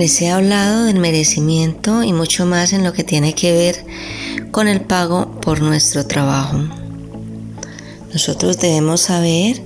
Les he hablado del merecimiento y mucho más en lo que tiene que ver con el pago por nuestro trabajo. Nosotros debemos saber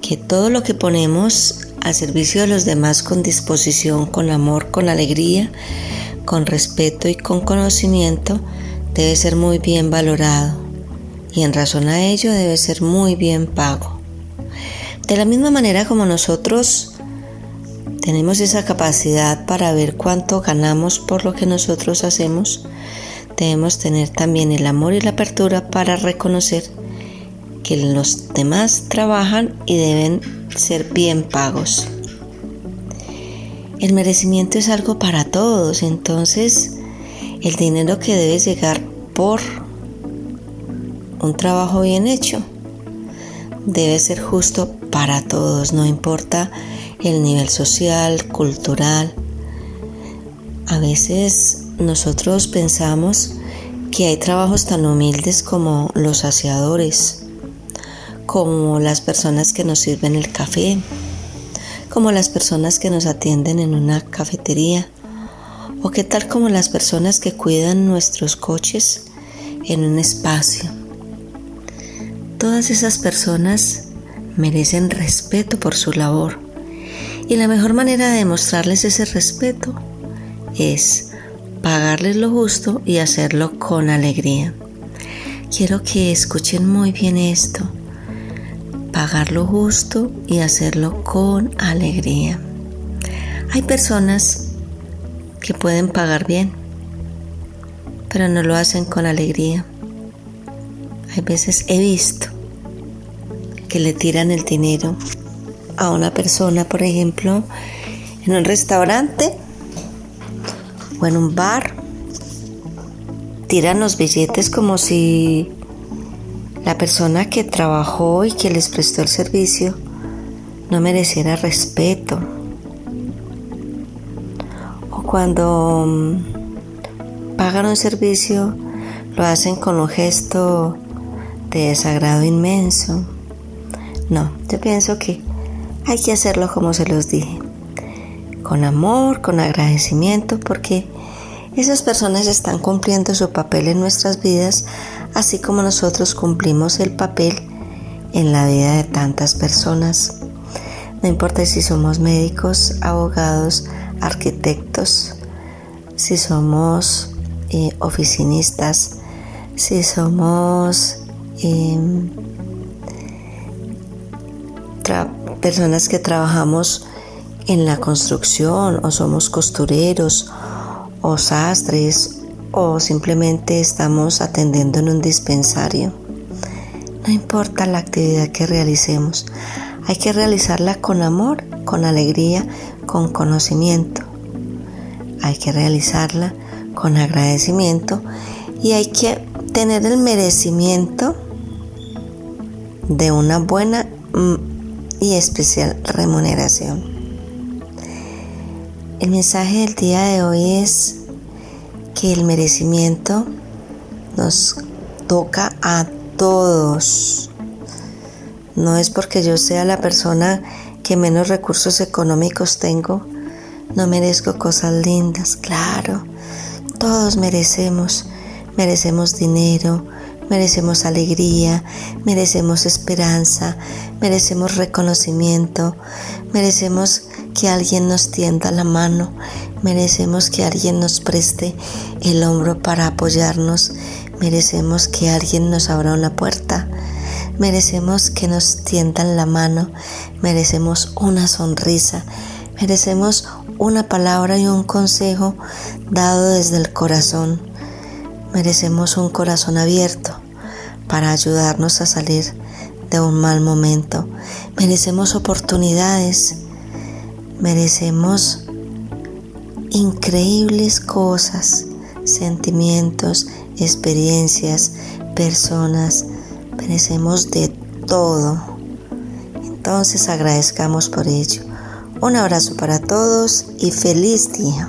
que todo lo que ponemos al servicio de los demás con disposición, con amor, con alegría, con respeto y con conocimiento, debe ser muy bien valorado y en razón a ello debe ser muy bien pago. De la misma manera como nosotros tenemos esa capacidad para ver cuánto ganamos por lo que nosotros hacemos, debemos tener también el amor y la apertura para reconocer que los demás trabajan y deben ser bien pagos. El merecimiento es algo para todos, entonces el dinero que debe llegar por un trabajo bien hecho debe ser justo para todos, no importa el nivel social, cultural. A veces nosotros pensamos que hay trabajos tan humildes como los aseadores, como las personas que nos sirven el café, como las personas que nos atienden en una cafetería, o qué tal como las personas que cuidan nuestros coches en un espacio. Todas esas personas merecen respeto por su labor y la mejor manera de demostrarles ese respeto es pagarles lo justo y hacerlo con alegría. Quiero que escuchen muy bien esto. Pagar lo justo y hacerlo con alegría. Hay personas que pueden pagar bien, pero no lo hacen con alegría. Hay veces he visto que le tiran el dinero a una persona, por ejemplo, en un restaurante o en un bar, tiran los billetes como si la persona que trabajó y que les prestó el servicio no mereciera respeto. O cuando mm, pagan un servicio, lo hacen con un gesto de desagrado inmenso. No, yo pienso que hay que hacerlo como se los dije, con amor, con agradecimiento, porque esas personas están cumpliendo su papel en nuestras vidas, así como nosotros cumplimos el papel en la vida de tantas personas. No importa si somos médicos, abogados, arquitectos, si somos eh, oficinistas, si somos em, personas que trabajamos en la construcción o somos costureros o sastres o simplemente estamos atendiendo en un dispensario. No importa la actividad que realicemos, hay que realizarla con amor, con alegría, con conocimiento. Hay que realizarla con agradecimiento y hay que tener el merecimiento de una buena mm, y especial remuneración. El mensaje del día de hoy es que el merecimiento nos toca a todos. No es porque yo sea la persona que menos recursos económicos tengo, no merezco cosas lindas, claro. Todos merecemos, merecemos dinero, merecemos alegría, merecemos esperanza, merecemos reconocimiento, merecemos que alguien nos tienda la mano, merecemos que alguien nos preste el hombro para apoyarnos, merecemos que alguien nos abra una puerta, merecemos que nos tiendan la mano, merecemos una sonrisa, merecemos una palabra y un consejo dado desde el corazón. Merecemos un corazón abierto para ayudarnos a salir de un mal momento. Merecemos oportunidades, merecemos increíbles cosas, sentimientos, experiencias, personas, merecemos de todo. Entonces agradezcamos por ello. Un abrazo para todos y feliz día.